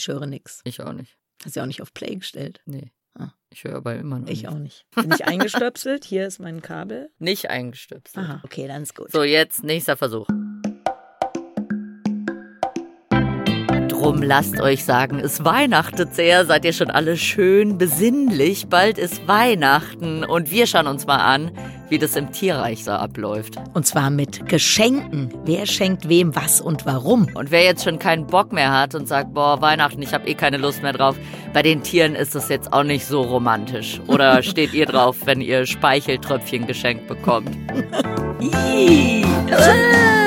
Ich höre nichts. Ich auch nicht. Hast du ja auch nicht auf Play gestellt. Nee. Ah. Ich höre aber immer noch Ich nicht. auch nicht. Bin ich eingestöpselt? Hier ist mein Kabel. Nicht eingestöpselt. Aha, okay, dann ist gut. So, jetzt nächster Versuch. Drum lasst euch sagen, es weihnachtet sehr, seid ihr schon alle schön besinnlich, bald ist Weihnachten und wir schauen uns mal an, wie das im Tierreich so abläuft. Und zwar mit Geschenken. Wer schenkt wem was und warum? Und wer jetzt schon keinen Bock mehr hat und sagt, boah, Weihnachten, ich habe eh keine Lust mehr drauf, bei den Tieren ist das jetzt auch nicht so romantisch. Oder steht ihr drauf, wenn ihr Speicheltröpfchen geschenkt bekommt?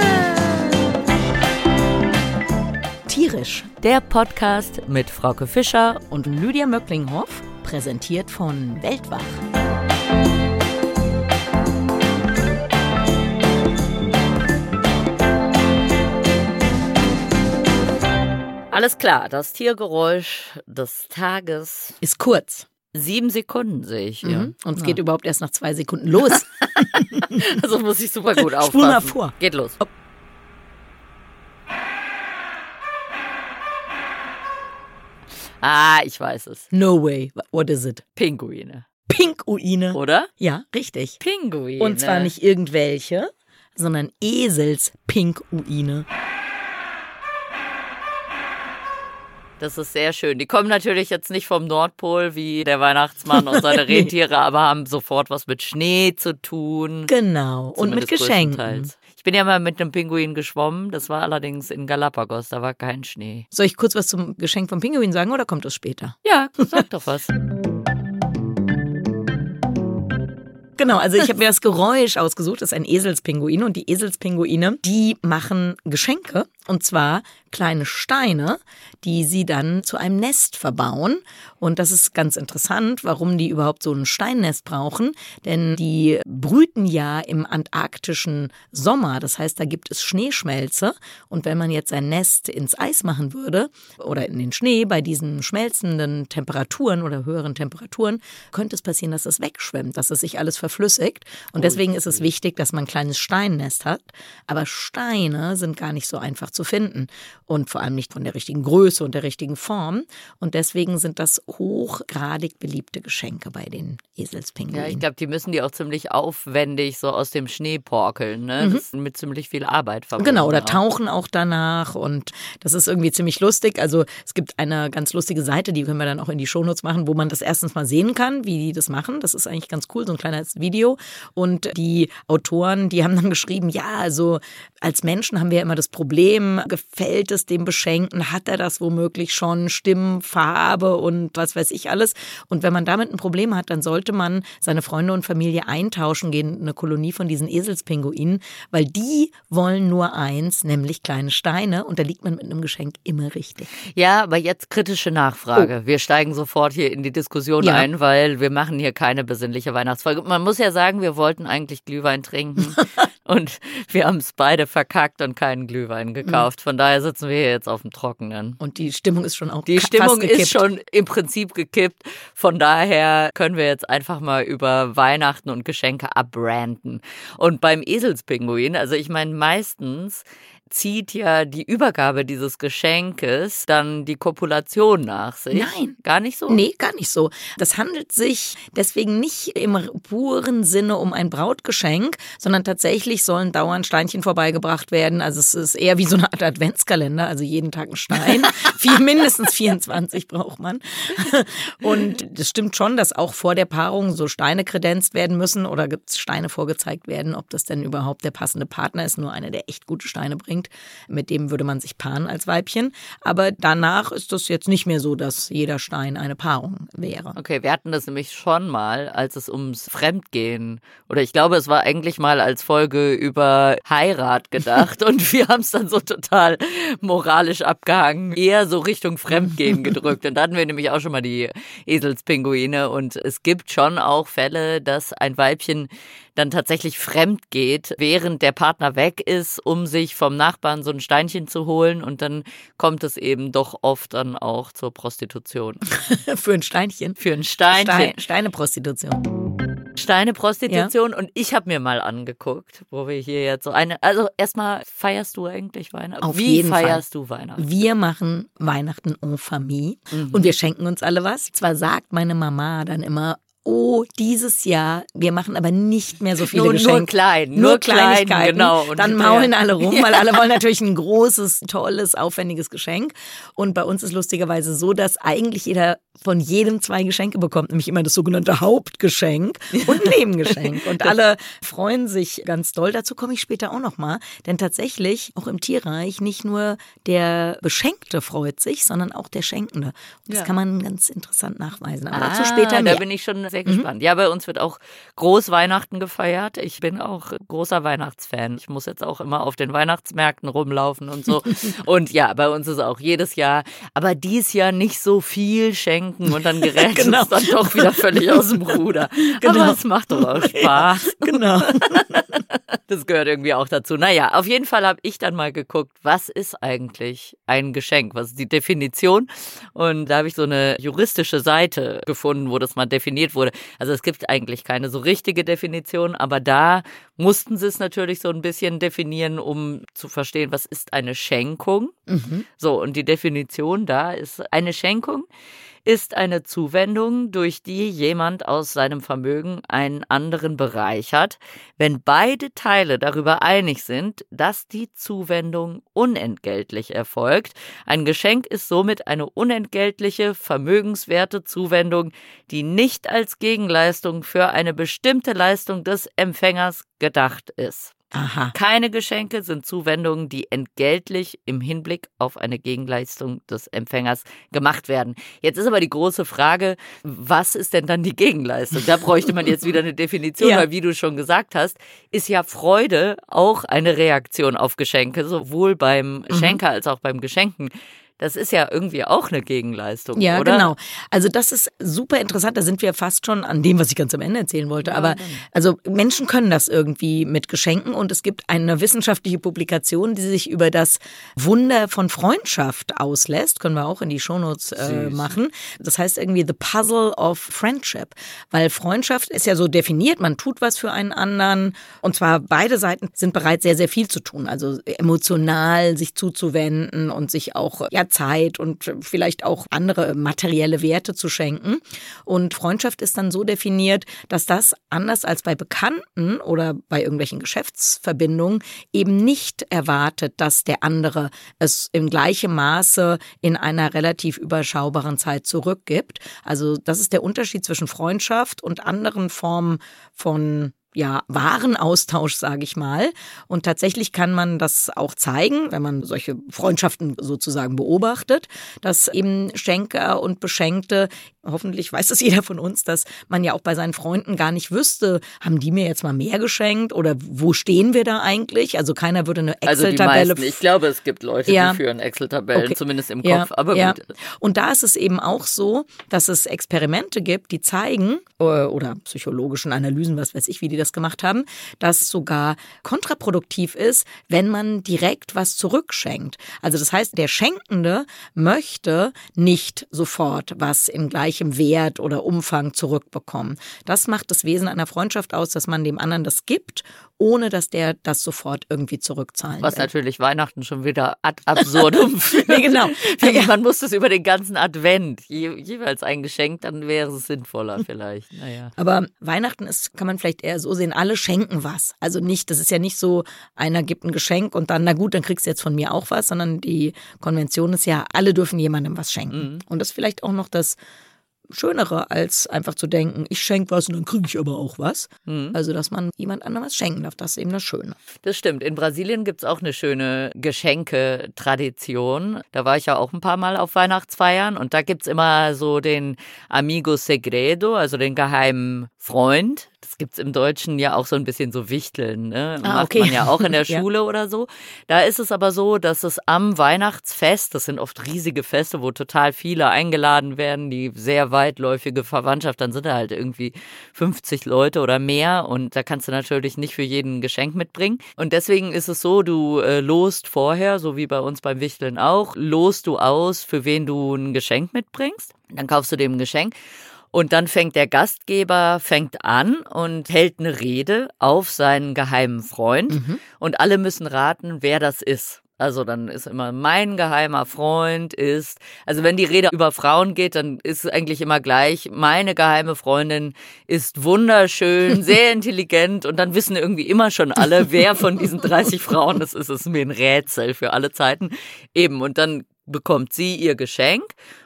Tierisch. Der Podcast mit Frauke Fischer Und Lydia Möcklinghoff, präsentiert von Weltwach. Alles klar, das Tiergeräusch des Tages. Ist kurz. Sieben Sekunden sehe ich hier. Mhm. Und es Ja. geht überhaupt erst nach zwei Sekunden los. Also muss ich super gut aufpassen. Spul mal vor. Geht los. Ah, ich weiß es. No way. What is it? Pinguine. Pinguine. Oder? Ja, richtig. Pinguine. Und zwar nicht irgendwelche, sondern Eselspinguine. Das ist sehr schön. Die kommen natürlich jetzt nicht vom Nordpol wie der Weihnachtsmann und seine Nee. Rentiere, aber haben sofort was mit Schnee zu tun. Genau. Und mit Geschenken. Ich bin ja mal mit einem Pinguin geschwommen. Das war allerdings in Galapagos. Da war kein Schnee. Soll ich kurz was zum Geschenk vom Pinguin sagen oder kommt das später? Ja, sag doch was. Genau, also ich habe mir das Geräusch ausgesucht, das ist ein Eselspinguin und die Eselspinguine, die machen Geschenke und zwar kleine Steine, die sie dann zu einem Nest verbauen. Und das ist ganz interessant, warum die überhaupt so ein Steinnest brauchen, denn die brüten ja im antarktischen Sommer, das heißt, da gibt es Schneeschmelze. Und wenn man jetzt ein Nest ins Eis machen würde oder in den Schnee bei diesen schmelzenden Temperaturen oder höheren Temperaturen, könnte es passieren, dass es wegschwemmt, dass es sich alles verflüssigt. Und deswegen ist es wichtig, dass man ein kleines Steinnest hat. Aber Steine sind gar nicht so einfach zu finden und vor allem nicht von der richtigen Größe und der richtigen Form. Und deswegen sind das hochgradig beliebte Geschenke bei den Eselspinguinen. Ja, ich glaube, die müssen die auch ziemlich aufwendig so aus dem Schnee porkeln. Ne? Das ist mit ziemlich viel Arbeit verbunden. Genau, oder auch. tauchen auch danach und das ist irgendwie ziemlich lustig. Also es gibt eine ganz lustige Seite, die können wir dann auch in die Shownotes machen, wo man das erstens mal sehen kann, wie die das machen. Das ist eigentlich ganz cool, so ein kleines Video. Und die Autoren, die haben dann geschrieben, ja, also als Menschen haben wir immer das Problem, gefällt es dem Beschenkten, hat er das womöglich schon, Stimmen, Farbe und was weiß ich alles. Und wenn man damit ein Problem hat, dann sollte man seine Freunde und Familie eintauschen gehen, in eine Kolonie von diesen Eselspinguinen, weil die wollen nur eins, nämlich kleine Steine. Und da liegt man mit einem Geschenk immer richtig. Ja, aber jetzt kritische Nachfrage. Wir steigen sofort hier in die Diskussion Oh. Ja. ein, weil wir machen hier keine besinnliche Weihnachtsfolge. Man muss ja sagen, wir wollten eigentlich Glühwein trinken und wir haben es beide verkackt und keinen Glühwein gekauft. Von daher sitzen wir hier jetzt auf dem Trockenen. Und die Stimmung ist schon auch Die Stimmung ist schon im Prinzip gekippt. Von daher können wir jetzt einfach mal über Weihnachten und Geschenke abbranden. Und beim Eselspinguin, also ich meine, meistens zieht ja die Übergabe dieses Geschenkes dann die Kopulation nach sich. Nein. Gar nicht so? Nee, gar nicht so. Das handelt sich deswegen nicht im puren Sinne um ein Brautgeschenk, sondern tatsächlich sollen dauernd Steinchen vorbeigebracht werden. Also es ist eher wie so eine Art Adventskalender, also jeden Tag ein Stein. Vier, mindestens 24 braucht man. Und das stimmt schon, dass auch vor der Paarung so Steine kredenzt werden müssen oder gibt's Steine vorgezeigt werden, ob das denn überhaupt der passende Partner ist. Nur einer, der echt gute Steine bringt. Mit dem würde man sich paaren als Weibchen. Aber danach ist das jetzt nicht mehr so, dass jeder Stein eine Paarung wäre. Okay, wir hatten das nämlich schon mal, als es ums Fremdgehen oder ich glaube, es war eigentlich mal als Folge über Heirat gedacht und wir haben es dann so total moralisch abgehangen, eher so Richtung Fremdgehen gedrückt. Und da hatten wir nämlich auch schon mal die Eselspinguine und es gibt schon auch Fälle, dass ein Weibchen dann tatsächlich fremd geht, während der Partner weg ist, um sich vom Nachbarn so ein Steinchen zu holen und dann kommt es eben doch oft dann auch zur Prostitution. Für ein Steinchen. Für ein Steinchen. Stein, Steineprostitution. Steineprostitution. Ja. Und ich habe mir mal angeguckt, wo wir hier jetzt so eine. Also erstmal feierst du eigentlich Weihnachten? Auf Wie jeden feierst Fall. du Weihnachten? Wir machen Weihnachten en famille Mhm. und wir schenken uns alle was. Zwar sagt meine Mama dann immer, oh, dieses Jahr, wir machen aber nicht mehr so viele Nur- nur Geschenke. klein, nur, nur klein, Kleinigkeiten. genau. Und Dann maulen alle rum, weil alle wollen natürlich ein großes, tolles, aufwendiges Geschenk. Und bei uns ist lustigerweise so, dass eigentlich jeder von jedem zwei Geschenke bekommt, nämlich immer das sogenannte Hauptgeschenk und Nebengeschenk. Und alle freuen sich ganz doll. Dazu komme ich später auch nochmal. Denn tatsächlich, auch im Tierreich, nicht nur der Beschenkte freut sich, sondern auch der Schenkende. Und das Ja. kann man ganz interessant nachweisen. Aber Ah, dazu später Da mehr. bin ich schon sehr gespannt. Ja, bei uns wird auch groß Weihnachten gefeiert. Ich bin auch großer Weihnachtsfan. Ich muss jetzt auch immer auf den Weihnachtsmärkten rumlaufen und so. und ja, bei uns ist auch jedes Jahr, aber dies Jahr nicht so viel schenken und dann gerät Genau. es dann doch wieder völlig aus dem Ruder. Genau. Aber es macht doch auch Spaß. Genau. Das gehört irgendwie auch dazu. Naja, auf jeden Fall habe ich dann mal geguckt, was ist eigentlich ein Geschenk? Was ist die Definition? Und da habe ich so eine juristische Seite gefunden, wo das mal definiert wurde. Also es gibt eigentlich keine so richtige Definition, aber da mussten sie es natürlich so ein bisschen definieren, um zu verstehen, was ist eine Schenkung. Mhm. So, und die Definition da ist eine Schenkung ist eine Zuwendung, durch die jemand aus seinem Vermögen einen anderen bereichert, wenn beide Teile darüber einig sind, dass die Zuwendung unentgeltlich erfolgt. Ein Geschenk ist somit eine unentgeltliche, vermögenswerte Zuwendung, die nicht als Gegenleistung für eine bestimmte Leistung des Empfängers gedacht ist. Aha. Keine Geschenke sind Zuwendungen, die entgeltlich im Hinblick auf eine Gegenleistung des Empfängers gemacht werden. Jetzt ist aber die große Frage, was ist denn dann die Gegenleistung? Da bräuchte man jetzt wieder eine Definition, Ja. weil wie du schon gesagt hast, ist ja Freude auch eine Reaktion auf Geschenke, sowohl beim Mhm. Schenker als auch beim Geschenken. Das ist ja irgendwie auch eine Gegenleistung, Ja, oder? genau. Also das ist super interessant. Da sind wir fast schon an dem, was ich ganz am Ende erzählen wollte. Ja, Aber dann. also Menschen können das irgendwie mit Geschenken und es gibt eine wissenschaftliche Publikation, die sich über das Wunder von Freundschaft auslässt. Können wir auch in die Shownotes äh, machen. Das heißt irgendwie The Puzzle of Friendship. Weil Freundschaft ist ja so definiert, man tut was für einen anderen. Und zwar beide Seiten sind bereit, sehr, sehr viel zu tun. Also emotional sich zuzuwenden und sich auch ja, Zeit und vielleicht auch andere materielle Werte zu schenken. Und Freundschaft ist dann so definiert, dass das anders als bei Bekannten oder bei irgendwelchen Geschäftsverbindungen eben nicht erwartet, dass der andere es in gleichem Maße in einer relativ überschaubaren Zeit zurückgibt. Also das ist der Unterschied zwischen Freundschaft und anderen Formen von ja, Warenaustausch, sage ich mal. Und tatsächlich kann man das auch zeigen, wenn man solche Freundschaften sozusagen beobachtet, dass eben Schenker und Beschenkte, hoffentlich weiß das jeder von uns, dass man ja auch bei seinen Freunden gar nicht wüsste, haben die mir jetzt mal mehr geschenkt oder wo stehen wir da eigentlich? Also keiner würde eine Also Excel-Tabelle meisten. Ich glaube, es gibt Leute, Ja. die führen Excel-Tabellen, Okay. zumindest im Ja, Kopf. Aber ja. gut. Und da ist es eben auch so, dass es Experimente gibt, die zeigen, äh, oder psychologischen Analysen, was weiß ich, wie die das gemacht haben, dass sogar kontraproduktiv ist, wenn man direkt was zurückschenkt. Also das heißt, der Schenkende möchte nicht sofort was in gleichem Wert oder Umfang zurückbekommen. Das macht das Wesen einer Freundschaft aus, dass man dem anderen das gibt, ohne dass der das sofort irgendwie zurückzahlen Was will. natürlich Weihnachten schon wieder ad absurdum führt. Nee, genau. Man muss das über den ganzen Advent je, jeweils ein Geschenk, dann wäre es sinnvoller vielleicht. Naja. Aber Weihnachten ist, kann man vielleicht eher so sehen, alle schenken was. Also nicht, das ist ja nicht so, einer gibt ein Geschenk und dann, na gut, dann kriegst du jetzt von mir auch was, sondern die Konvention ist ja, alle dürfen jemandem was schenken. Und das ist vielleicht auch noch das Schönere, als einfach zu denken, ich schenke was und dann kriege ich aber auch was. Also, dass man jemand anderem was schenken darf, das ist eben das Schöne. Das stimmt. In Brasilien gibt's auch eine schöne Geschenke-Tradition. Da war ich ja auch ein paar Mal auf Weihnachtsfeiern und da gibt's immer so den Amigo Segredo, also den geheimen Freund. Das gibt's im Deutschen ja auch so ein bisschen so Wichteln, ne? Ah, Macht okay. man ja auch in der Ja. Schule oder so. Da ist es aber so, dass es am Weihnachtsfest, das sind oft riesige Feste, wo total viele eingeladen werden, die sehr weitläufige Verwandtschaft, dann sind da halt irgendwie 50 Leute oder mehr und da kannst du natürlich nicht für jeden ein Geschenk mitbringen. Und deswegen ist es so, du äh, lost vorher, so wie bei uns beim Wichteln auch, lost du aus, für wen du ein Geschenk mitbringst. Dann kaufst du dem ein Geschenk. Und dann fängt der Gastgeber fängt an und hält eine Rede auf seinen geheimen Freund. Mhm. Und alle müssen raten, wer das ist. Also dann ist immer mein geheimer Freund ist, also wenn die Rede über Frauen geht, dann ist es eigentlich immer gleich, meine geheime Freundin ist wunderschön, sehr intelligent und dann wissen irgendwie immer schon alle, wer von diesen 30 Frauen das ist. Es ist mir ein Rätsel für alle Zeiten. Eben, und dann bekommt sie ihr Geschenk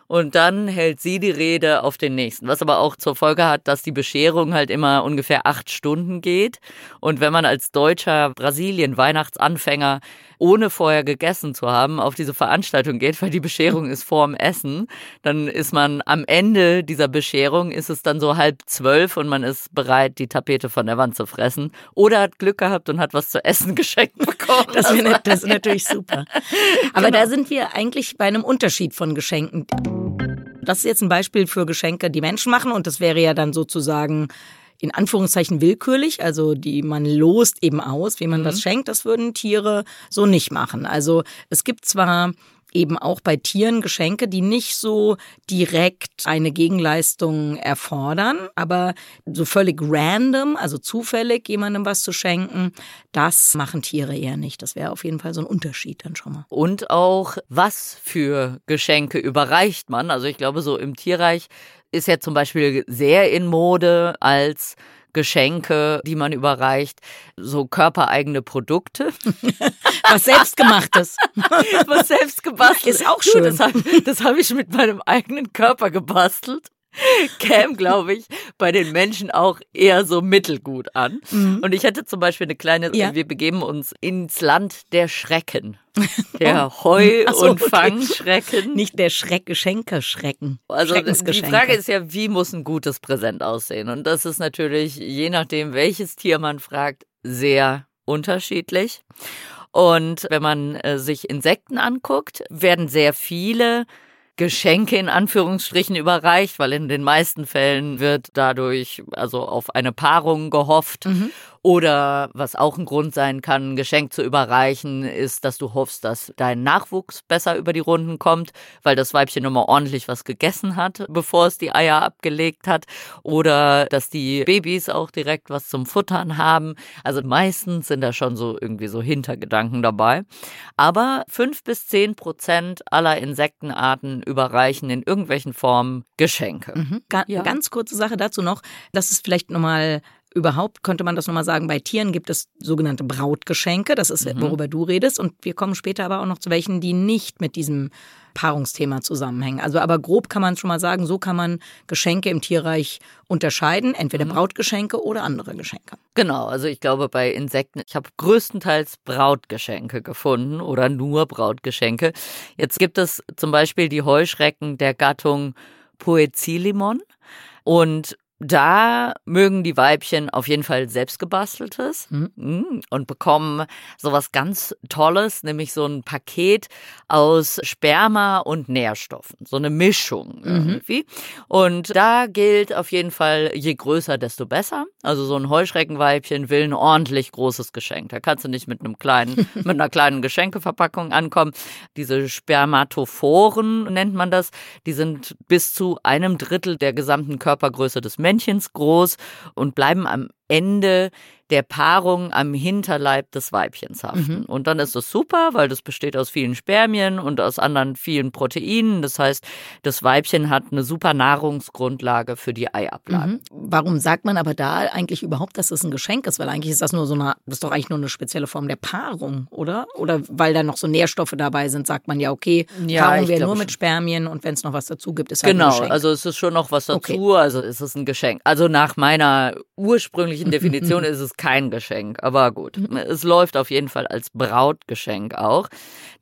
und dann hält sie die Rede auf den nächsten. Was aber auch zur Folge hat, dass die Bescherung halt immer ungefähr acht Stunden geht. Und wenn man als deutscher Brasilien-Weihnachtsanfänger ohne vorher gegessen zu haben, auf diese Veranstaltung geht, weil die Bescherung ist vorm Essen, dann ist man am Ende dieser Bescherung, ist es dann so halb zwölf und man ist bereit, die Tapete von der Wand zu fressen. Oder hat Glück gehabt und hat was zu essen geschenkt bekommen. Das, das ist natürlich super. Aber genau. da sind wir eigentlich bei einem Unterschied von Geschenken. Das ist jetzt ein Beispiel für Geschenke, die Menschen machen und das wäre ja dann sozusagen in Anführungszeichen willkürlich, also die man lost eben aus, wie man mhm. das schenkt. Das würden Tiere so nicht machen. Also es gibt zwar eben auch bei Tieren Geschenke, die nicht so direkt eine Gegenleistung erfordern, aber so völlig random, also zufällig jemandem was zu schenken, das machen Tiere eher nicht. Das wäre auf jeden Fall so ein Unterschied dann schon mal. Und auch, was für Geschenke überreicht man? Also ich glaube, so im Tierreich ist ja zum Beispiel sehr in Mode als Geschenke, die man überreicht, so körpereigene Produkte. Was selbstgemachtes. Was selbst gebastelt. Ist auch schön. Das habe hab ich mit meinem eigenen Körper gebastelt. Käme, glaube ich, bei den Menschen auch eher so mittelgut an. Mhm. Und ich hätte zum Beispiel eine kleine, ja. wir begeben uns ins Land der Schrecken. Der oh. Heu- so, und Fangschrecken. Okay. Nicht der Schreckgeschenke-Schrecken. Also die Frage ist ja, wie muss ein gutes Präsent aussehen? Und das ist natürlich, je nachdem, welches Tier man fragt, sehr unterschiedlich. Und wenn man äh, sich Insekten anguckt, werden sehr viele Geschenke in Anführungsstrichen überreicht, weil in den meisten Fällen wird dadurch also auf eine Paarung gehofft. Mhm. Oder was auch ein Grund sein kann, ein Geschenk zu überreichen, ist, dass du hoffst, dass dein Nachwuchs besser über die Runden kommt, weil das Weibchen immer ordentlich was gegessen hat, bevor es die Eier abgelegt hat. Oder dass die Babys auch direkt was zum Futtern haben. Also meistens sind da schon so irgendwie so Hintergedanken dabei. Aber fünf bis zehn Prozent aller Insektenarten überreichen in irgendwelchen Formen Geschenke. Mhm. Ga ja. Ganz kurze Sache dazu noch. Das ist vielleicht nochmal überhaupt könnte man das nochmal sagen, bei Tieren gibt es sogenannte Brautgeschenke, das ist, mhm. worüber du redest. Und wir kommen später aber auch noch zu welchen, die nicht mit diesem Paarungsthema zusammenhängen. Also aber grob kann man schon mal sagen, so kann man Geschenke im Tierreich unterscheiden, entweder mhm. Brautgeschenke oder andere Geschenke. Genau, also ich glaube bei Insekten, ich habe größtenteils Brautgeschenke gefunden oder nur Brautgeschenke. Jetzt gibt es zum Beispiel die Heuschrecken der Gattung Poecilimon. Und da mögen die Weibchen auf jeden Fall selbstgebasteltes mhm. und bekommen sowas ganz Tolles, nämlich so ein Paket aus Sperma und Nährstoffen, so eine Mischung mhm. irgendwie. Und da gilt auf jeden Fall, je größer, desto besser. Also so ein Heuschreckenweibchen will ein ordentlich großes Geschenk. Da kannst du nicht mit einem kleinen, mit einer kleinen Geschenkeverpackung ankommen. Diese Spermatophoren nennt man das. Die sind bis zu einem Drittel der gesamten Körpergröße des Menschen Männchens groß und bleiben am Ende der Paarung am Hinterleib des Weibchens haften. Mhm. Und dann ist das super, weil das besteht aus vielen Spermien und aus anderen vielen Proteinen. Das heißt, das Weibchen hat eine super Nahrungsgrundlage für die Eiablage. Mhm. Warum sagt man aber da eigentlich überhaupt, dass es ein Geschenk ist? Weil eigentlich ist das nur so eine, das ist doch eigentlich nur eine spezielle Form der Paarung, oder? Oder weil da noch so Nährstoffe dabei sind, sagt man ja, okay, ja, paaren wir nur mit Spermien und wenn es noch was dazu gibt, ist halt genau, ein Geschenk. Genau, also es ist schon noch was dazu, okay. also es ist ein Geschenk. Also nach meiner ursprünglichen Definition ist es kein Geschenk, aber gut. Mhm. Es läuft auf jeden Fall als Brautgeschenk auch.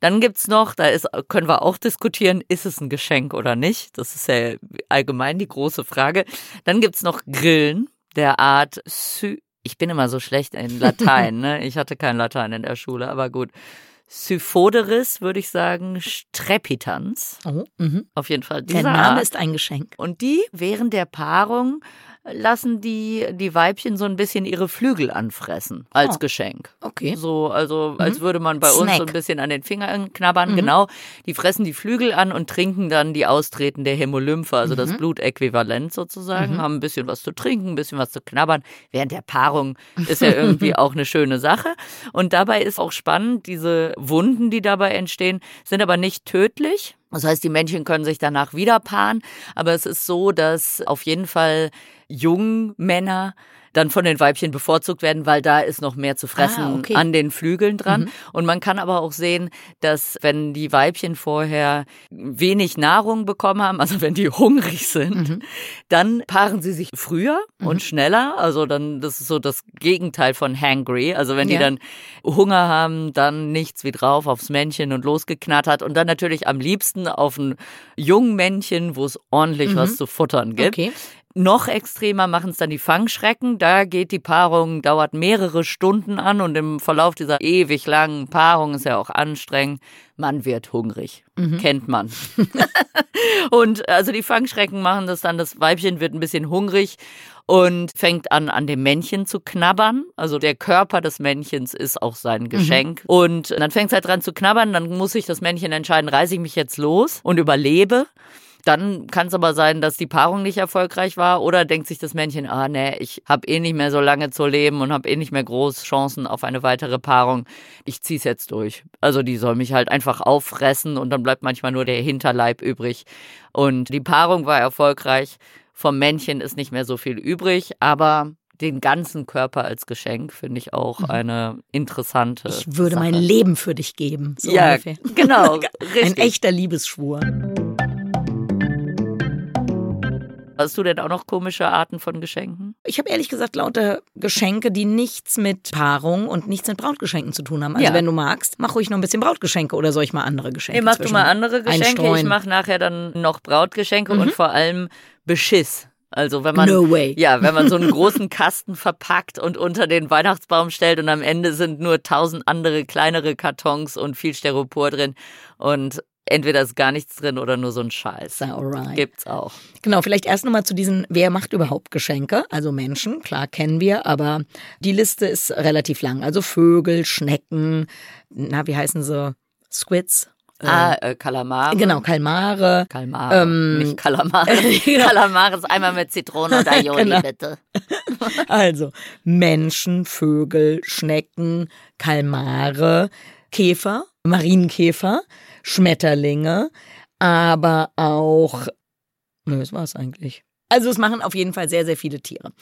Dann gibt's noch, da ist, können wir auch diskutieren, ist es ein Geschenk oder nicht? Das ist ja allgemein die große Frage. Dann gibt's noch Grillen der Art Sü ich bin immer so schlecht in Latein, ne? Ich hatte kein Latein in der Schule, aber gut. Syphoderis, würde ich sagen, Strepitans. Oh, mh. Auf jeden Fall. Der Name Art. ist ein Geschenk. Und die während der Paarung lassen die die Weibchen so ein bisschen ihre Flügel anfressen als Oh. Geschenk. Okay. So, also als würde man bei uns Snack. so ein bisschen an den Fingern knabbern, genau. Die fressen die Flügel an und trinken dann die austretende Hämolymphe, also das Blutäquivalent sozusagen, haben ein bisschen was zu trinken, ein bisschen was zu knabbern. Während der Paarung ist ja irgendwie auch eine schöne Sache. Und dabei ist auch spannend, diese Wunden, die dabei entstehen, sind aber nicht tödlich. Das heißt, die Männchen können sich danach wieder paaren, aber es ist so, dass auf jeden Fall Jungmänner dann von den Weibchen bevorzugt werden, weil da ist noch mehr zu fressen Ah, okay. an den Flügeln dran. Und man kann aber auch sehen, dass wenn die Weibchen vorher wenig Nahrung bekommen haben, also wenn die hungrig sind, dann paaren sie sich früher und schneller. Also dann, das ist so das Gegenteil von hangry. Also wenn die Ja. dann Hunger haben, dann nichts wie drauf aufs Männchen und losgeknattert. Und dann natürlich am liebsten auf ein Jungmännchen, wo es ordentlich was zu futtern gibt. Okay. Noch extremer machen es dann die Fangschrecken. Da geht die Paarung, dauert mehrere Stunden an und im Verlauf dieser ewig langen Paarung ist ja auch anstrengend. Man wird hungrig. Kennt man. und also die Fangschrecken machen das dann, das Weibchen wird ein bisschen hungrig und fängt an, an dem Männchen zu knabbern. Also der Körper des Männchens ist auch sein Geschenk. Und dann fängt es halt dran zu knabbern, dann muss sich das Männchen entscheiden, reiße ich mich jetzt los und überlebe. Dann kann es aber sein, dass die Paarung nicht erfolgreich war oder denkt sich das Männchen, ah nee, ich habe eh nicht mehr so lange zu leben und habe eh nicht mehr groß Chancen auf eine weitere Paarung. Ich zieh's jetzt durch. Also die soll mich halt einfach auffressen und dann bleibt manchmal nur der Hinterleib übrig. Und die Paarung war erfolgreich. Vom Männchen ist nicht mehr so viel übrig, aber den ganzen Körper als Geschenk finde ich auch eine interessante. Mhm. Ich würde mein Sache. Leben für dich geben. So ja, ungefähr. genau. Ein echter Liebesschwur. Hast du denn auch noch komische Arten von Geschenken? Ich habe ehrlich gesagt lauter Geschenke, die nichts mit Paarung und nichts mit Brautgeschenken zu tun haben. Also Ja. wenn du magst, mach ruhig noch ein bisschen Brautgeschenke oder soll ich mal andere Geschenke Nee, mach du mal andere Geschenke. Ich einstreuen? mache nachher dann noch Brautgeschenke und vor allem Beschiss. Also wenn man No way. ja, wenn man so einen großen Kasten verpackt und unter den Weihnachtsbaum stellt und am Ende sind nur tausend andere kleinere Kartons und viel Styropor drin und entweder ist gar nichts drin oder nur so ein ja alright. Gibt's auch. Genau, vielleicht erst nochmal zu diesen, wer macht überhaupt Geschenke? Also Menschen, klar kennen wir, aber die Liste ist relativ lang. Also Vögel, Schnecken, na, wie heißen sie? Squids? Ah, äh, Kalamare. Genau, Kalmare. Kalmare, Ähm, nicht Kalamare. Kalamare ist einmal mit Zitrone und Aioli, Genau. bitte. Also Menschen, Vögel, Schnecken, Kalmare, Käfer, Marienkäfer, Schmetterlinge, aber auch. Nö, das war's eigentlich. Also es machen auf jeden Fall sehr, sehr viele Tiere.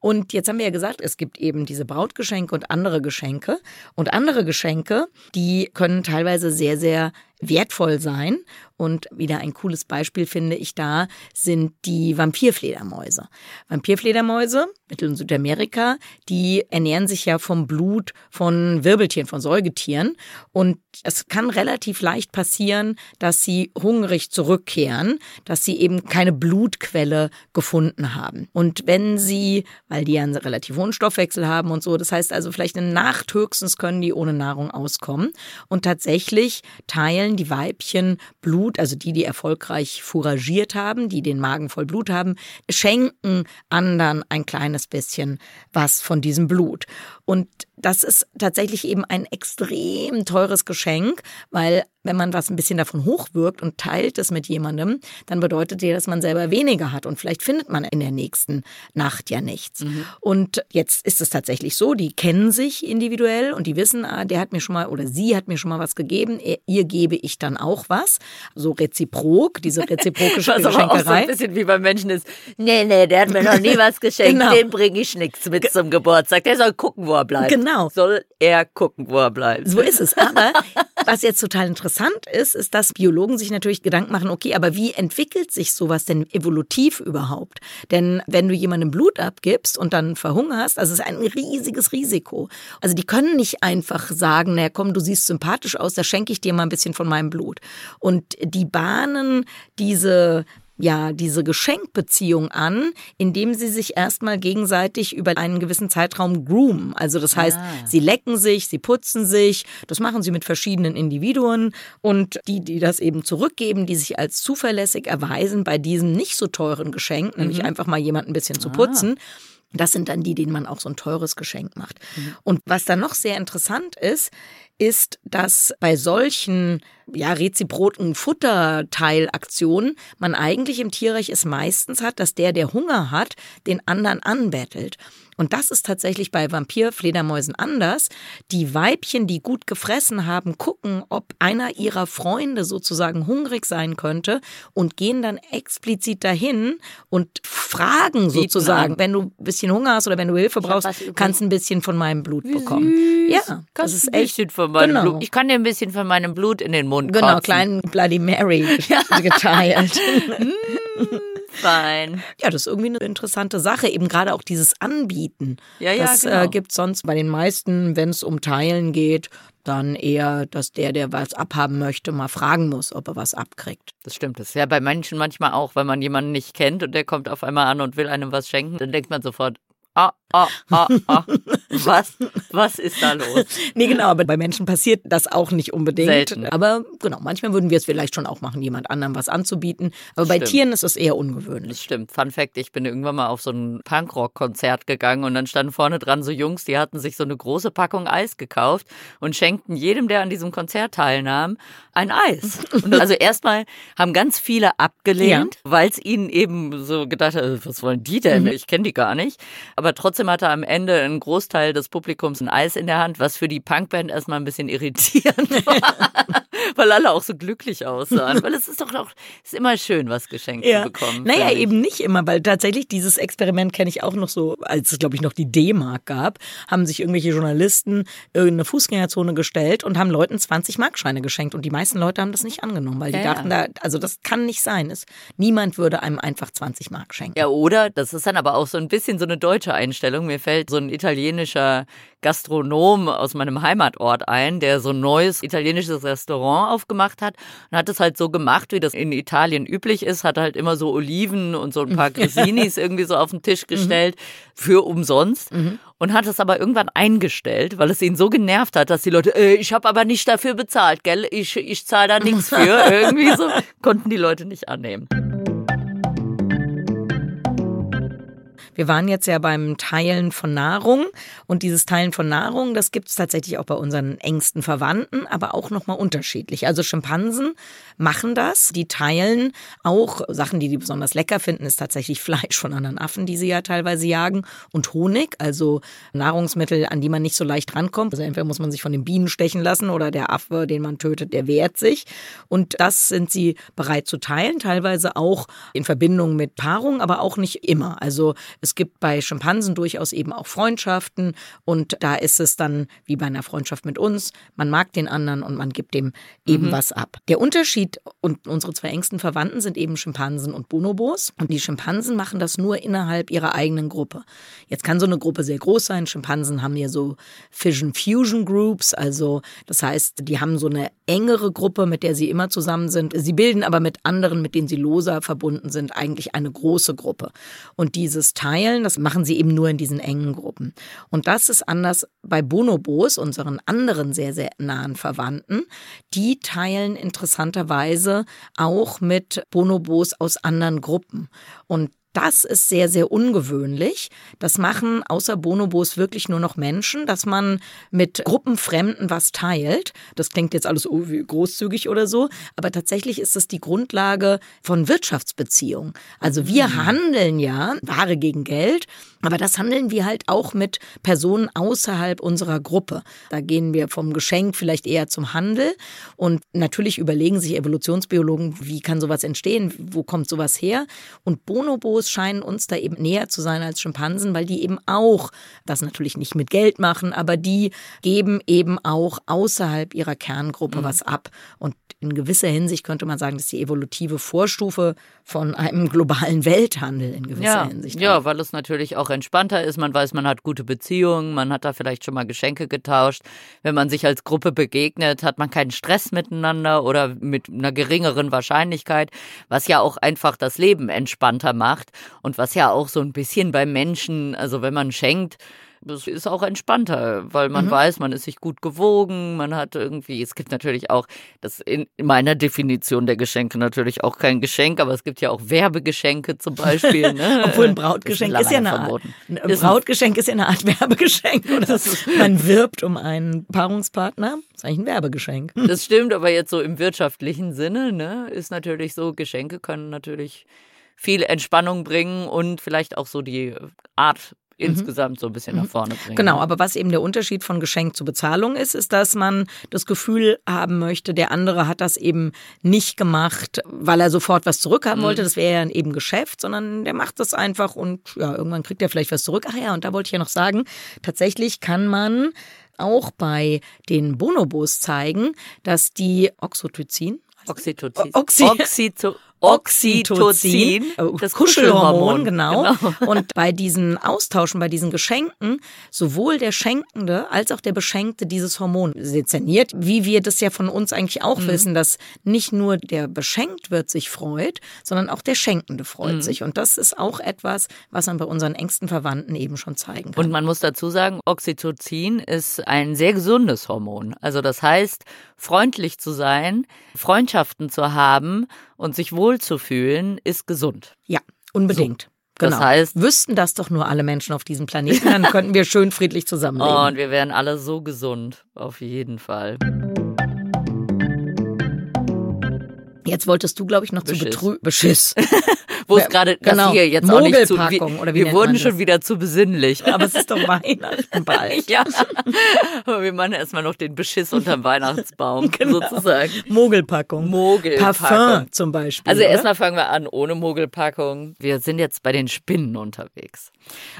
Und jetzt haben wir ja gesagt, es gibt eben diese Brautgeschenke und andere Geschenke. Und andere Geschenke, die können teilweise sehr, sehr wertvoll sein. Und wieder ein cooles Beispiel finde ich da sind die Vampirfledermäuse. Vampirfledermäuse, Mittel- und Südamerika, die ernähren sich ja vom Blut von Wirbeltieren, von Säugetieren. Und es kann relativ leicht passieren, dass sie hungrig zurückkehren, dass sie eben keine Blutquelle gefunden haben. Und wenn sie, weil die ja einen relativ hohen Stoffwechsel haben und so, das heißt also vielleicht eine Nacht höchstens können die ohne Nahrung auskommen. Und tatsächlich teilen die Weibchen Blut, also die, die erfolgreich fouragiert haben, die den Magen voll Blut haben, schenken anderen ein kleines bisschen was von diesem Blut. Und das ist tatsächlich eben ein extrem teures Geschenk, weil wenn man was ein bisschen davon hochwirkt und teilt es mit jemandem, dann bedeutet ja, dass man selber weniger hat und vielleicht findet man in der nächsten Nacht ja nichts. Und jetzt ist es tatsächlich so, die kennen sich individuell und die wissen, ah, der hat mir schon mal oder sie hat mir schon mal was gegeben, ihr, ihr gebe ich dann auch was. So reziprok, diese reziproke Was aber auch so ein Geschenkerei. bisschen wie beim Menschen ist. Nee, nee, der hat mir noch nie was geschenkt. Genau. Dem bringe ich nichts mit zum Geburtstag. Der soll gucken, wo er bleibt. Genau. Soll er gucken, wo er bleibt. So ist es. Aber was jetzt total interessant ist, ist, dass Biologen sich natürlich Gedanken machen, okay, aber wie entwickelt sich sowas denn evolutiv überhaupt? Denn wenn du jemandem Blut abgibst und dann verhungerst, das ist ein riesiges Risiko. Also die können nicht einfach sagen, na komm, du siehst sympathisch aus, da schenke ich dir mal ein bisschen von meinem Blut. Und die bahnen diese ja diese Geschenkbeziehung an, indem sie sich erstmal gegenseitig über einen gewissen Zeitraum groomen. Also das heißt, ah. sie lecken sich, sie putzen sich, das machen sie mit verschiedenen Individuen und die, die das eben zurückgeben, die sich als zuverlässig erweisen bei diesem nicht so teuren Geschenk, nämlich mhm. einfach mal jemand ein bisschen zu ah. putzen. Das sind dann die, denen man auch so ein teures Geschenk macht. Mhm. Und was dann noch sehr interessant ist, ist, dass bei solchen ja, reziproken Futterteilaktionen man eigentlich im Tierreich es meistens hat, dass der, der Hunger hat, den anderen anbettelt. Und das ist tatsächlich bei Vampirfledermäusen anders. Die Weibchen, die gut gefressen haben, gucken, ob einer ihrer Freunde sozusagen hungrig sein könnte und gehen dann explizit dahin und fragen sozusagen, wenn du ein bisschen Hunger hast oder wenn du Hilfe brauchst, kannst du ein bisschen von meinem Blut bekommen. Ja, das ist echt von meinem genau. Blut. Ich kann dir ein bisschen von meinem Blut in den Mund Genau, kleinen Bloody Mary geteilt. Fein. Ja, das ist irgendwie eine interessante Sache. Eben gerade auch dieses Anbieten. Ja, ja, das äh, genau. äh, gibt sonst bei den meisten, wenn es um Teilen geht, dann eher, dass der, der was abhaben möchte, mal fragen muss, ob er was abkriegt. Das stimmt. Das ist ja bei Menschen manchmal auch, wenn man jemanden nicht kennt und der kommt auf einmal an und will einem was schenken, dann denkt man sofort, ah, ah, ah, ah. Was, was ist da los? nee, genau, aber bei Menschen passiert das auch nicht unbedingt. Selten. Aber genau, manchmal würden wir es vielleicht schon auch machen, jemand anderem was anzubieten. Aber bei Tieren ist es eher ungewöhnlich. Das stimmt. Fun Fact, ich bin irgendwann mal auf so ein Punkrock-Konzert gegangen und dann standen vorne dran so Jungs, die hatten sich so eine große Packung Eis gekauft und schenkten jedem, der an diesem Konzert teilnahm, ein Eis. Und also erstmal haben ganz viele abgelehnt, ja. weil es ihnen eben so gedacht hat, was wollen die denn? Mhm. Ich kenne die gar nicht. Aber trotzdem hatte am Ende ein Großteil des Publikums ein Eis in der Hand, was für die Punkband erstmal ein bisschen irritierend war, weil alle auch so glücklich aussahen. Weil es ist doch auch, ist immer schön, was geschenkt ja. zu bekommen. Naja, eben nicht immer, weil tatsächlich dieses Experiment kenne ich auch noch so, als es, glaube ich, noch die D-Mark gab, haben sich irgendwelche Journalisten in eine Fußgängerzone gestellt und haben Leuten 20 Markscheine geschenkt. Und die meisten Leute haben das nicht angenommen, weil die ja, dachten, da, also das kann nicht sein. Es, niemand würde einem einfach 20 Mark schenken. Ja, oder? Das ist dann aber auch so ein bisschen so eine deutsche Einstellung. Mir fällt so ein italienischer Gastronom aus meinem Heimatort ein, der so ein neues italienisches Restaurant aufgemacht hat und hat es halt so gemacht, wie das in Italien üblich ist, hat halt immer so Oliven und so ein paar Grisinis irgendwie so auf den Tisch mhm. gestellt für umsonst mhm. und hat es aber irgendwann eingestellt, weil es ihn so genervt hat, dass die Leute, äh, ich habe aber nicht dafür bezahlt, gell, ich, ich zahle da nichts für, irgendwie so, konnten die Leute nicht annehmen. Wir waren jetzt ja beim Teilen von Nahrung und dieses Teilen von Nahrung, das gibt es tatsächlich auch bei unseren engsten Verwandten, aber auch nochmal unterschiedlich. Also Schimpansen machen das, die teilen auch Sachen, die die besonders lecker finden, ist tatsächlich Fleisch von anderen Affen, die sie ja teilweise jagen und Honig, also Nahrungsmittel, an die man nicht so leicht rankommt. Also entweder muss man sich von den Bienen stechen lassen oder der Affe, den man tötet, der wehrt sich. Und das sind sie bereit zu teilen, teilweise auch in Verbindung mit Paarung, aber auch nicht immer. Also es gibt bei Schimpansen durchaus eben auch Freundschaften und da ist es dann wie bei einer Freundschaft mit uns, man mag den anderen und man gibt dem eben mhm. was ab. Der Unterschied und unsere zwei engsten Verwandten sind eben Schimpansen und Bonobos und die Schimpansen machen das nur innerhalb ihrer eigenen Gruppe. Jetzt kann so eine Gruppe sehr groß sein. Schimpansen haben ja so Fission Fusion Groups, also das heißt, die haben so eine engere Gruppe, mit der sie immer zusammen sind. Sie bilden aber mit anderen, mit denen sie loser verbunden sind, eigentlich eine große Gruppe. Und dieses Teil teilen. Das machen sie eben nur in diesen engen Gruppen. Und das ist anders bei Bonobos, unseren anderen sehr, sehr nahen Verwandten. Die teilen interessanterweise auch mit Bonobos aus anderen Gruppen. Und das ist sehr, sehr ungewöhnlich. Das machen außer Bonobos wirklich nur noch Menschen, dass man mit Gruppenfremden was teilt. Das klingt jetzt alles großzügig oder so, aber tatsächlich ist das die Grundlage von Wirtschaftsbeziehungen. Also wir mhm. handeln ja Ware gegen Geld, aber das handeln wir halt auch mit Personen außerhalb unserer Gruppe. Da gehen wir vom Geschenk vielleicht eher zum Handel und natürlich überlegen sich Evolutionsbiologen, wie kann sowas entstehen, wo kommt sowas her? Und Bonobos Bonobos scheinen uns da eben näher zu sein als Schimpansen, weil die eben auch das natürlich nicht mit Geld machen, aber die geben eben auch außerhalb ihrer Kerngruppe mhm. was ab. Und in gewisser Hinsicht könnte man sagen, dass die evolutive Vorstufe von einem globalen Welthandel in gewisser ja, Hinsicht. Ja, weil es natürlich auch entspannter ist. Man weiß, man hat gute Beziehungen, man hat da vielleicht schon mal Geschenke getauscht. Wenn man sich als Gruppe begegnet, hat man keinen Stress miteinander oder mit einer geringeren Wahrscheinlichkeit, was ja auch einfach das Leben entspannter macht und was ja auch so ein bisschen beim Menschen, also wenn man schenkt, das ist auch entspannter, weil man mhm. weiß, man ist sich gut gewogen, man hat irgendwie, es gibt natürlich auch, das in meiner Definition der Geschenke natürlich auch kein Geschenk, aber es gibt ja auch Werbegeschenke zum Beispiel. Ne? Obwohl ein Brautgeschenk ist, ist ja eine Art, ein Brautgeschenk ist ja eine Art Werbegeschenk. Oder? man wirbt um einen Paarungspartner, das ist eigentlich ein Werbegeschenk. Das stimmt, aber jetzt so im wirtschaftlichen Sinne, ne, ist natürlich so, Geschenke können natürlich viel Entspannung bringen und vielleicht auch so die Art. Insgesamt so ein bisschen nach mhm. vorne bringen. Genau, aber was eben der Unterschied von Geschenk zu Bezahlung ist, ist, dass man das Gefühl haben möchte, der andere hat das eben nicht gemacht, weil er sofort was zurückhaben mhm. wollte. Das wäre ja eben Geschäft, sondern der macht das einfach und ja, irgendwann kriegt er vielleicht was zurück. Ach ja, und da wollte ich ja noch sagen, tatsächlich kann man auch bei den Bonobos zeigen, dass die Oxytocin, Oxytocin. Oxy Oxyto Oxytocin, oh, das Kuschelhormon, genau. genau. Und bei diesen Austauschen, bei diesen Geschenken, sowohl der Schenkende als auch der Beschenkte dieses Hormon sezerniert, wie wir das ja von uns eigentlich auch mhm. wissen, dass nicht nur der beschenkt wird sich freut, sondern auch der Schenkende freut mhm. sich. Und das ist auch etwas, was man bei unseren engsten Verwandten eben schon zeigen kann. Und man muss dazu sagen, Oxytocin ist ein sehr gesundes Hormon. Also das heißt, freundlich zu sein, Freundschaften zu haben und sich wohlzufühlen, ist gesund. Ja, unbedingt. So. Genau. Das heißt, wüssten das doch nur alle Menschen auf diesem Planeten, dann könnten wir schön friedlich zusammenleben. Oh, und wir wären alle so gesund, auf jeden Fall. Jetzt wolltest du, glaube ich, noch Beschiss. zu Betrü Beschiss. Wo es gerade genau. hier jetzt auch nicht zu wir, oder wie Wir wurden schon wieder zu besinnlich. Aber es ist doch Weihnachten bald. ja. Aber wir machen erstmal noch den Beschiss unterm Weihnachtsbaum genau. sozusagen. Mogelpackung. Mogelpackung. Parfum zum Beispiel. Also erstmal fangen wir an ohne Mogelpackung. Wir sind jetzt bei den Spinnen unterwegs.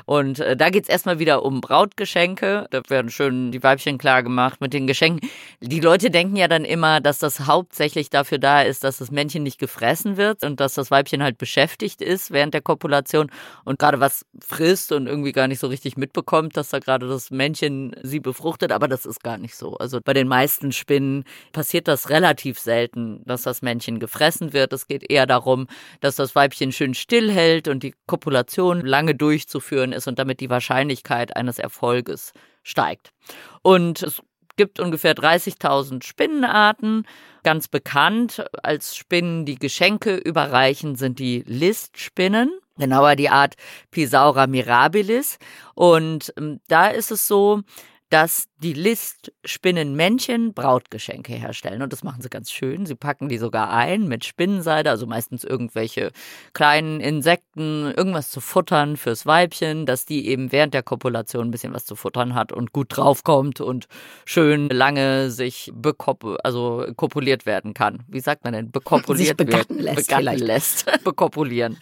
Und äh, da geht's erstmal wieder um Brautgeschenke. Da werden schön die Weibchen klar gemacht mit den Geschenken. Die Leute denken ja dann immer, dass das hauptsächlich dafür da ist, dass das Männchen nicht gefressen wird und dass das Weibchen halt beschäftigt ist während der Kopulation und gerade was frisst und irgendwie gar nicht so richtig mitbekommt, dass da gerade das Männchen sie befruchtet. Aber das ist gar nicht so. Also bei den meisten Spinnen passiert das relativ selten, dass das Männchen gefressen wird. Es geht eher darum, dass das Weibchen schön stillhält und die Kopulation lange durchzuführen durchzuführen ist und damit die Wahrscheinlichkeit eines Erfolges steigt. Und es gibt ungefähr 30.000 Spinnenarten. Ganz bekannt als Spinnen, die Geschenke überreichen, sind die Listspinnen. Genauer die Art Pisaura mirabilis. Und ähm, da ist es so, dass die List-Spinnenmännchen Brautgeschenke herstellen. Und das machen sie ganz schön. Sie packen die sogar ein mit Spinnenseide, also meistens irgendwelche kleinen Insekten, irgendwas zu futtern fürs Weibchen, dass die eben während der Kopulation ein bisschen was zu futtern hat und gut draufkommt und schön lange sich bekop also kopuliert werden kann. Wie sagt man denn? Bekopuliert sich begatten wird. lässt. Begatten lässt. Bekopulieren.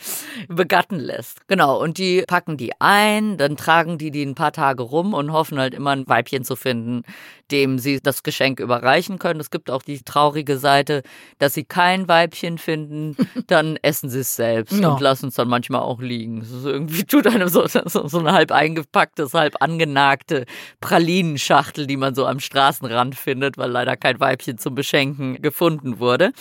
Begatten lässt. Genau. Und die packen die ein, dann tragen die die ein paar Tage rum und hoffen halt immer ein Weibchen Weibchen zu finden, dem sie das Geschenk überreichen können. Es gibt auch die traurige Seite, dass sie kein Weibchen finden, dann essen sie es selbst ja. und lassen es dann manchmal auch liegen. Das ist irgendwie tut einem so, so, so eine halb eingepacktes, halb angenagte Pralinenschachtel, die man so am Straßenrand findet, weil leider kein Weibchen zum Beschenken gefunden wurde.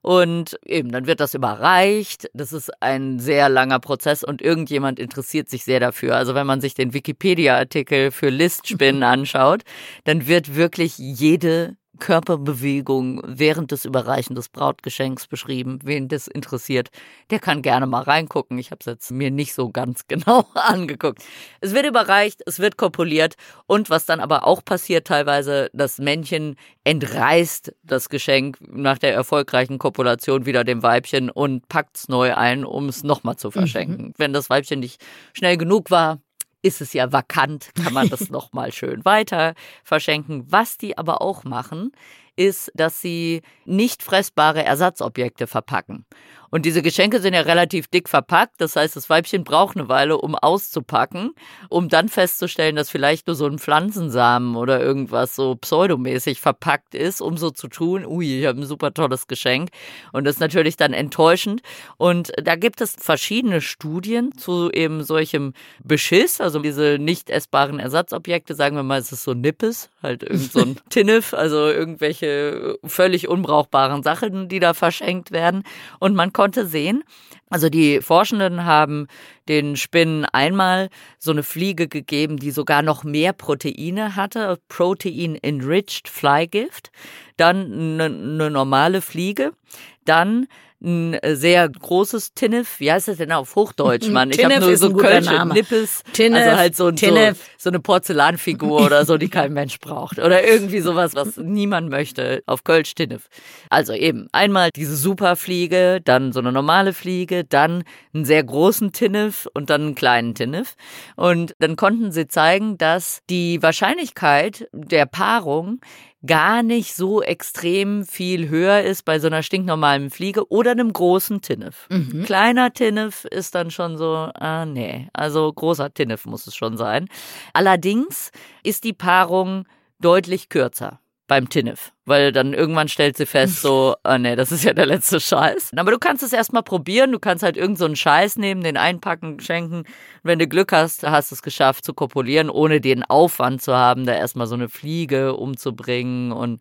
Und eben, dann wird das überreicht. Das ist ein sehr langer Prozess und irgendjemand interessiert sich sehr dafür. Also wenn man sich den Wikipedia-Artikel für Listspinnen anschaut, dann wird wirklich jede Körperbewegung während des Überreichen des Brautgeschenks beschrieben. Wen das interessiert, der kann gerne mal reingucken. Ich habe es jetzt mir nicht so ganz genau angeguckt. Es wird überreicht, es wird kopuliert und was dann aber auch passiert teilweise, das Männchen entreißt das Geschenk nach der erfolgreichen Kopulation wieder dem Weibchen und packt es neu ein, um es nochmal zu verschenken. Mhm. Wenn das Weibchen nicht schnell genug war, ist es ja vakant, kann man das nochmal schön weiter verschenken. Was die aber auch machen, ist, dass sie nicht fressbare Ersatzobjekte verpacken. Und diese Geschenke sind ja relativ dick verpackt. Das heißt, das Weibchen braucht eine Weile, um auszupacken, um dann festzustellen, dass vielleicht nur so ein Pflanzensamen oder irgendwas so pseudomäßig verpackt ist, um so zu tun, ui, ich habe ein super tolles Geschenk. Und das ist natürlich dann enttäuschend. Und da gibt es verschiedene Studien zu eben solchem Beschiss, also diese nicht essbaren Ersatzobjekte, sagen wir mal, es ist so Nippes, halt irgend so ein Tinnef, also irgendwelche völlig unbrauchbaren Sachen, die da verschenkt werden. Und man konnte sehen, also die Forschenden haben den Spinnen einmal so eine Fliege gegeben, die sogar noch mehr Proteine hatte, Protein Enriched Fly Gift, dann eine normale Fliege, dann ein äh, sehr großes Tinnef. Wie heißt das denn auf Hochdeutsch, Mann? Ich habe nur so Kölsche Nippes. Tinnef, also halt so, so, so eine Porzellanfigur oder so, die kein Mensch braucht. Oder irgendwie sowas, was niemand möchte. Auf Kölsch Tinnef. Also eben einmal diese Superfliege, dann so eine normale Fliege, dann einen sehr großen Tinnef und dann einen kleinen Tinnef. Und dann konnten sie zeigen, dass die Wahrscheinlichkeit der Paarung gar nicht so extrem viel höher ist bei so einer stinknormalen Fliege oder einem großen Tinnef. Mhm. Kleiner Tinnef ist dann schon so, ah nee, also großer Tinnef muss es schon sein. Allerdings ist die Paarung deutlich kürzer beim Tinnef, weil dann irgendwann stellt sie fest, so, ah nee, das ist ja der letzte Scheiß. Aber du kannst es erstmal probieren, du kannst halt irgendeinen so einen Scheiß nehmen, den einpacken, schenken. Wenn du Glück hast, hast du es geschafft zu kopulieren, ohne den Aufwand zu haben, da erstmal so eine Fliege umzubringen und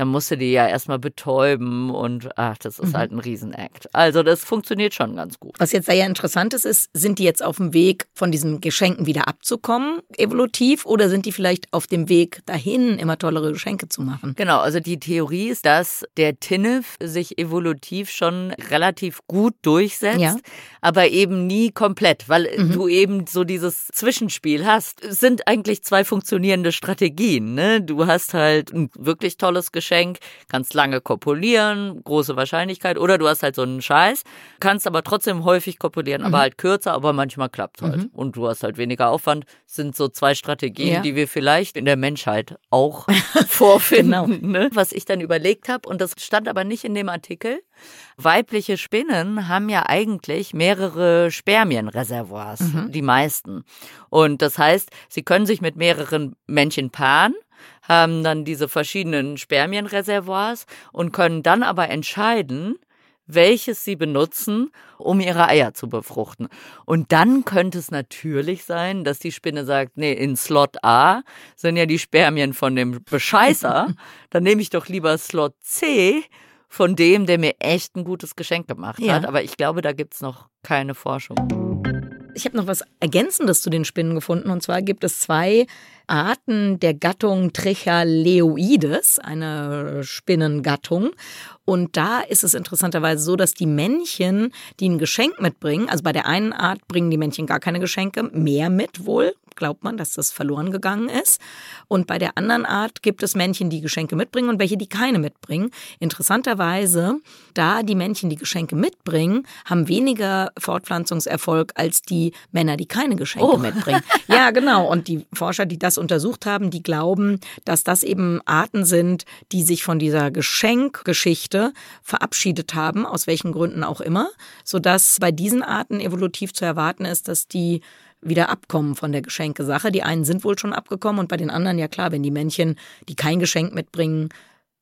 dann musst du die ja erstmal betäuben und ach, das ist mhm. halt ein Riesenakt. Also das funktioniert schon ganz gut. Was jetzt sehr interessant ist, ist, sind die jetzt auf dem Weg, von diesen Geschenken wieder abzukommen, evolutiv, oder sind die vielleicht auf dem Weg dahin, immer tollere Geschenke zu machen? Genau, also die Theorie ist, dass der Tinnef sich evolutiv schon relativ gut durchsetzt, ja. aber eben nie komplett, weil mhm. du eben so dieses Zwischenspiel hast. Es sind eigentlich zwei funktionierende Strategien. Ne? Du hast halt ein wirklich tolles Geschenk Geschenk, kannst lange kopulieren, große Wahrscheinlichkeit, oder du hast halt so einen Scheiß, kannst aber trotzdem häufig kopulieren, mhm. aber halt kürzer, aber manchmal klappt halt. Mhm. Und du hast halt weniger Aufwand. Das sind so zwei Strategien, ja. die wir vielleicht in der Menschheit auch vorfinden. genau. ne? Was ich dann überlegt habe, und das stand aber nicht in dem Artikel, weibliche Spinnen haben ja eigentlich mehrere Spermienreservoirs, mhm. die meisten. Und das heißt, sie können sich mit mehreren Männchen paaren haben dann diese verschiedenen Spermienreservoirs und können dann aber entscheiden, welches sie benutzen, um ihre Eier zu befruchten. Und dann könnte es natürlich sein, dass die Spinne sagt, nee, in Slot A sind ja die Spermien von dem Bescheißer, dann nehme ich doch lieber Slot C von dem, der mir echt ein gutes Geschenk gemacht ja. hat. Aber ich glaube, da gibt es noch keine Forschung. Ich habe noch was Ergänzendes zu den Spinnen gefunden. Und zwar gibt es zwei Arten der Gattung Trichaleoides, eine Spinnengattung. Und da ist es interessanterweise so, dass die Männchen, die ein Geschenk mitbringen, also bei der einen Art bringen die Männchen gar keine Geschenke, mehr mit wohl, glaubt man, dass das verloren gegangen ist. Und bei der anderen Art gibt es Männchen, die Geschenke mitbringen und welche, die keine mitbringen. Interessanterweise, da die Männchen, die Geschenke mitbringen, haben weniger Fortpflanzungserfolg als die Männer, die keine Geschenke oh. mitbringen. Ja, genau. Und die Forscher, die das untersucht haben, die glauben, dass das eben Arten sind, die sich von dieser Geschenkgeschichte verabschiedet haben, aus welchen Gründen auch immer, sodass bei diesen Arten evolutiv zu erwarten ist, dass die wieder abkommen von der Geschenkesache. Die einen sind wohl schon abgekommen und bei den anderen, ja klar, wenn die Männchen, die kein Geschenk mitbringen,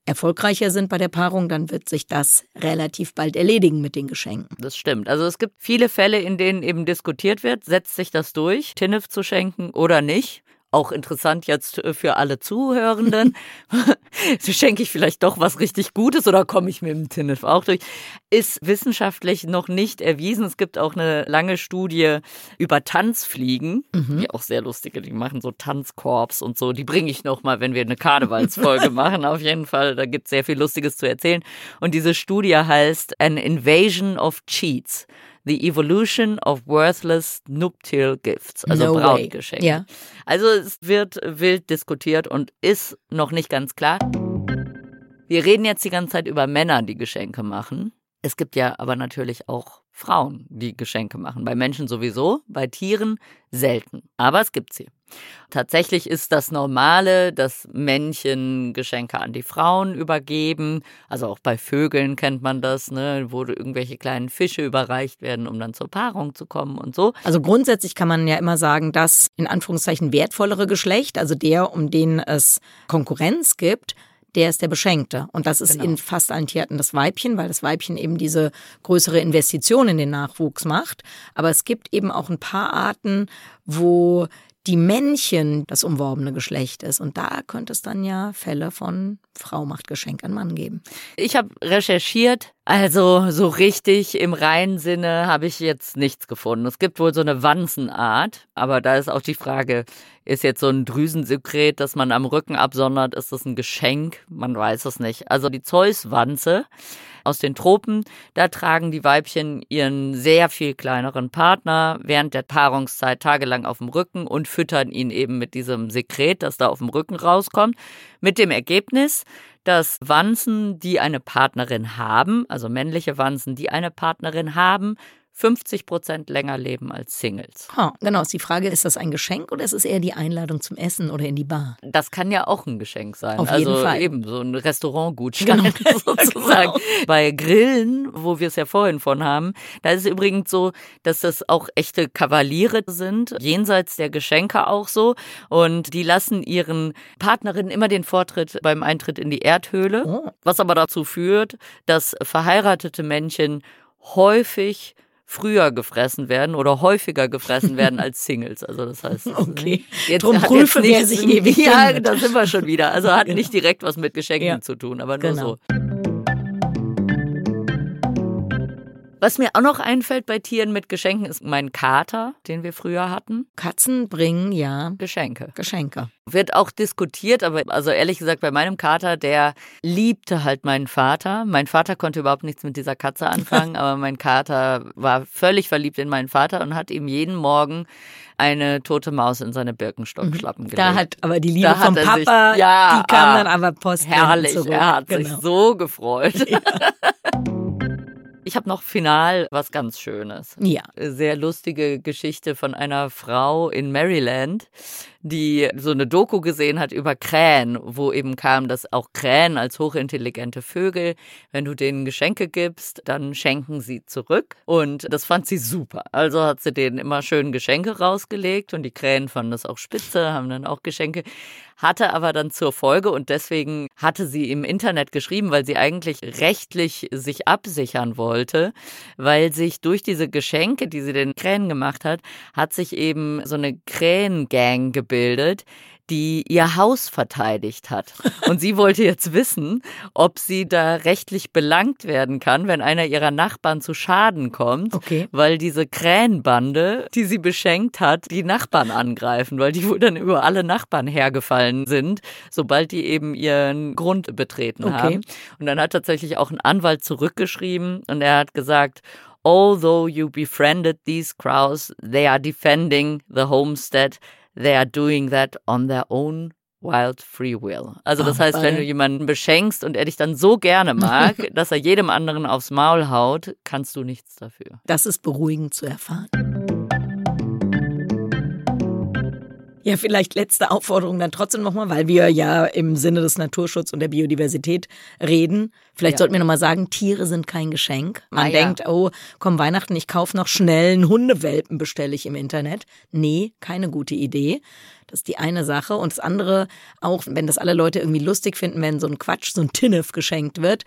erfolgreicher sind bei der Paarung, dann wird sich das relativ bald erledigen mit den Geschenken. Das stimmt. Also es gibt viele Fälle, in denen eben diskutiert wird, setzt sich das durch, Tinnef zu schenken oder nicht auch interessant jetzt äh, für alle Zuhörenden. Schenke ich vielleicht doch was richtig Gutes oder komme ich mit dem Tinnef auch durch? Ist wissenschaftlich noch nicht erwiesen. Es gibt auch eine lange Studie über Tanzfliegen, mhm. die auch sehr lustige, die machen so Tanzkorps und so. Die bringe ich noch mal, wenn wir eine Karnevalsfolge machen. Auf jeden Fall, da gibt es sehr viel Lustiges zu erzählen. Und diese Studie heißt An Invasion of Cheats. The Evolution of Worthless Nuptial Gifts, also no Brautgeschenke. Ja. Also es wird wild diskutiert und ist noch nicht ganz klar. Wir reden jetzt die ganze Zeit über Männer, die Geschenke machen. Es gibt ja aber natürlich auch Frauen, die Geschenke machen. Bei Menschen sowieso, bei Tieren selten. Aber es gibt sie. Tatsächlich ist das Normale, dass Männchen Geschenke an die Frauen übergeben. Also auch bei Vögeln kennt man das, ne, wo irgendwelche kleinen Fische überreicht werden, um dann zur Paarung zu kommen und so. Also grundsätzlich kann man ja immer sagen, dass in Anführungszeichen wertvollere Geschlecht, also der, um den es Konkurrenz gibt, der ist der Beschenkte. Und das ist genau. in fast allen Tierarten das Weibchen, weil das Weibchen eben diese größere Investition in den Nachwuchs macht. Aber es gibt eben auch ein paar Arten, wo die Männchen das umworbene Geschlecht ist. Und da könnte es dann ja Fälle von Frau macht Geschenk an Mann geben. Ich habe recherchiert, also so richtig im reinen Sinne habe ich jetzt nichts gefunden. Es gibt wohl so eine Wanzenart, aber da ist auch die Frage, ist jetzt so ein Drüsensekret, das man am Rücken absondert, ist das ein Geschenk? Man weiß es nicht. Also die Zeuswanze aus den Tropen, da tragen die Weibchen ihren sehr viel kleineren Partner während der Paarungszeit tagelang auf dem Rücken und füttern ihn eben mit diesem Sekret, das da auf dem Rücken rauskommt, mit dem Ergebnis, dass Wanzen, die eine Partnerin haben, also männliche Wanzen, die eine Partnerin haben, 50 Prozent länger leben als Singles. Oh, genau, ist die Frage, ist das ein Geschenk oder ist es eher die Einladung zum Essen oder in die Bar? Das kann ja auch ein Geschenk sein. Auf also jeden Fall. eben so ein Restaurantgutschein genau. sozusagen. Genau. Bei Grillen, wo wir es ja vorhin von haben, da ist es übrigens so, dass das auch echte Kavaliere sind, jenseits der Geschenke auch so. Und die lassen ihren Partnerinnen immer den Vortritt beim Eintritt in die Erdhöhle, oh. was aber dazu führt, dass verheiratete Männchen häufig früher gefressen werden oder häufiger gefressen werden als Singles. Also das heißt, okay. Jetzt Drum prüfe, wer sich ewig Ja, da sind wir schon wieder. Also hat genau. nicht direkt was mit Geschenken ja. zu tun, aber nur genau. so. Was mir auch noch einfällt bei Tieren mit Geschenken ist mein Kater, den wir früher hatten. Katzen bringen ja Geschenke. Geschenke. Wird auch diskutiert, aber also ehrlich gesagt, bei meinem Kater, der liebte halt meinen Vater. Mein Vater konnte überhaupt nichts mit dieser Katze anfangen, aber mein Kater war völlig verliebt in meinen Vater und hat ihm jeden Morgen eine tote Maus in seine Birkenstockschlappen mhm. gelegt. Da hat aber die Liebe vom Papa, sich, ja, die kam dann aber post Herrlich, zurück. er hat genau. sich so gefreut. Ja. Ich habe noch final was ganz Schönes. Ja. Sehr lustige Geschichte von einer Frau in Maryland, die so eine Doku gesehen hat über Krähen, wo eben kam, dass auch Krähen als hochintelligente Vögel, wenn du denen Geschenke gibst, dann schenken sie zurück. Und das fand sie super. Also hat sie denen immer schön Geschenke rausgelegt und die Krähen fanden das auch spitze, haben dann auch Geschenke hatte aber dann zur Folge und deswegen hatte sie im Internet geschrieben, weil sie eigentlich rechtlich sich absichern wollte, weil sich durch diese Geschenke, die sie den Krähen gemacht hat, hat sich eben so eine Krähengang gebildet, die ihr Haus verteidigt hat. Und sie wollte jetzt wissen, ob sie da rechtlich belangt werden kann, wenn einer ihrer Nachbarn zu Schaden kommt, okay. weil diese Krähenbande, die sie beschenkt hat, die Nachbarn angreifen, weil die wohl dann über alle Nachbarn hergefallen sind, sobald die eben ihren Grund betreten okay. haben. Und dann hat tatsächlich auch ein Anwalt zurückgeschrieben und er hat gesagt, although you befriended these crows, they are defending the homestead they are doing that on their own wild free will. Also das oh, heißt, wenn du jemanden beschenkst und er dich dann so gerne mag, dass er jedem anderen aufs Maul haut, kannst du nichts dafür. Das ist beruhigend zu erfahren. Ja, vielleicht letzte Aufforderung dann trotzdem nochmal, weil wir ja im Sinne des Naturschutzes und der Biodiversität reden. Vielleicht ja. sollten wir nochmal sagen, Tiere sind kein Geschenk. Man ah, denkt, ja. oh, komm Weihnachten, ich kaufe noch schnell einen Hundewelpen, bestelle ich im Internet. Nee, keine gute Idee. Das ist die eine Sache. Und das andere, auch wenn das alle Leute irgendwie lustig finden, wenn so ein Quatsch, so ein Tinnef geschenkt wird,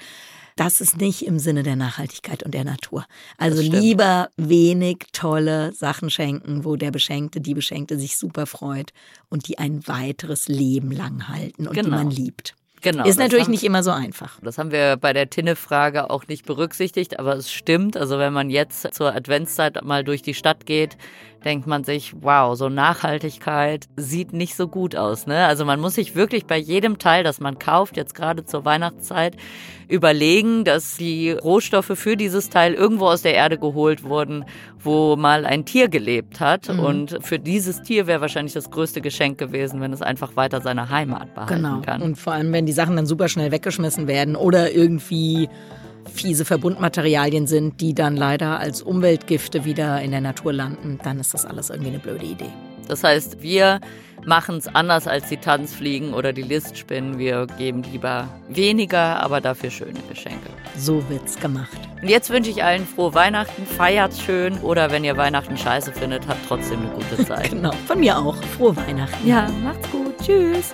das ist nicht im Sinne der Nachhaltigkeit und der Natur. Also lieber wenig tolle Sachen schenken, wo der Beschenkte, die Beschenkte sich super freut und die ein weiteres Leben lang halten und genau. die man liebt. Genau. Ist natürlich haben, nicht immer so einfach. Das haben wir bei der Tinne-Frage auch nicht berücksichtigt, aber es stimmt. Also wenn man jetzt zur Adventszeit mal durch die Stadt geht, denkt man sich, wow, so Nachhaltigkeit sieht nicht so gut aus. Ne? Also man muss sich wirklich bei jedem Teil, das man kauft, jetzt gerade zur Weihnachtszeit, überlegen, dass die Rohstoffe für dieses Teil irgendwo aus der Erde geholt wurden, wo mal ein Tier gelebt hat. Mhm. Und für dieses Tier wäre wahrscheinlich das größte Geschenk gewesen, wenn es einfach weiter seine Heimat behalten genau. kann. Und vor allem, wenn die Sachen dann super schnell weggeschmissen werden oder irgendwie fiese Verbundmaterialien sind, die dann leider als Umweltgifte wieder in der Natur landen, dann ist das alles irgendwie eine blöde Idee. Das heißt, wir machen es anders als die Tanzfliegen oder die Listspinnen. Wir geben lieber weniger, aber dafür schöne Geschenke. So wird's gemacht. Und jetzt wünsche ich allen frohe Weihnachten, feiert schön oder wenn ihr Weihnachten scheiße findet, habt trotzdem eine gute Zeit. genau, von mir auch. Frohe Weihnachten. Ja, macht's gut. Tschüss.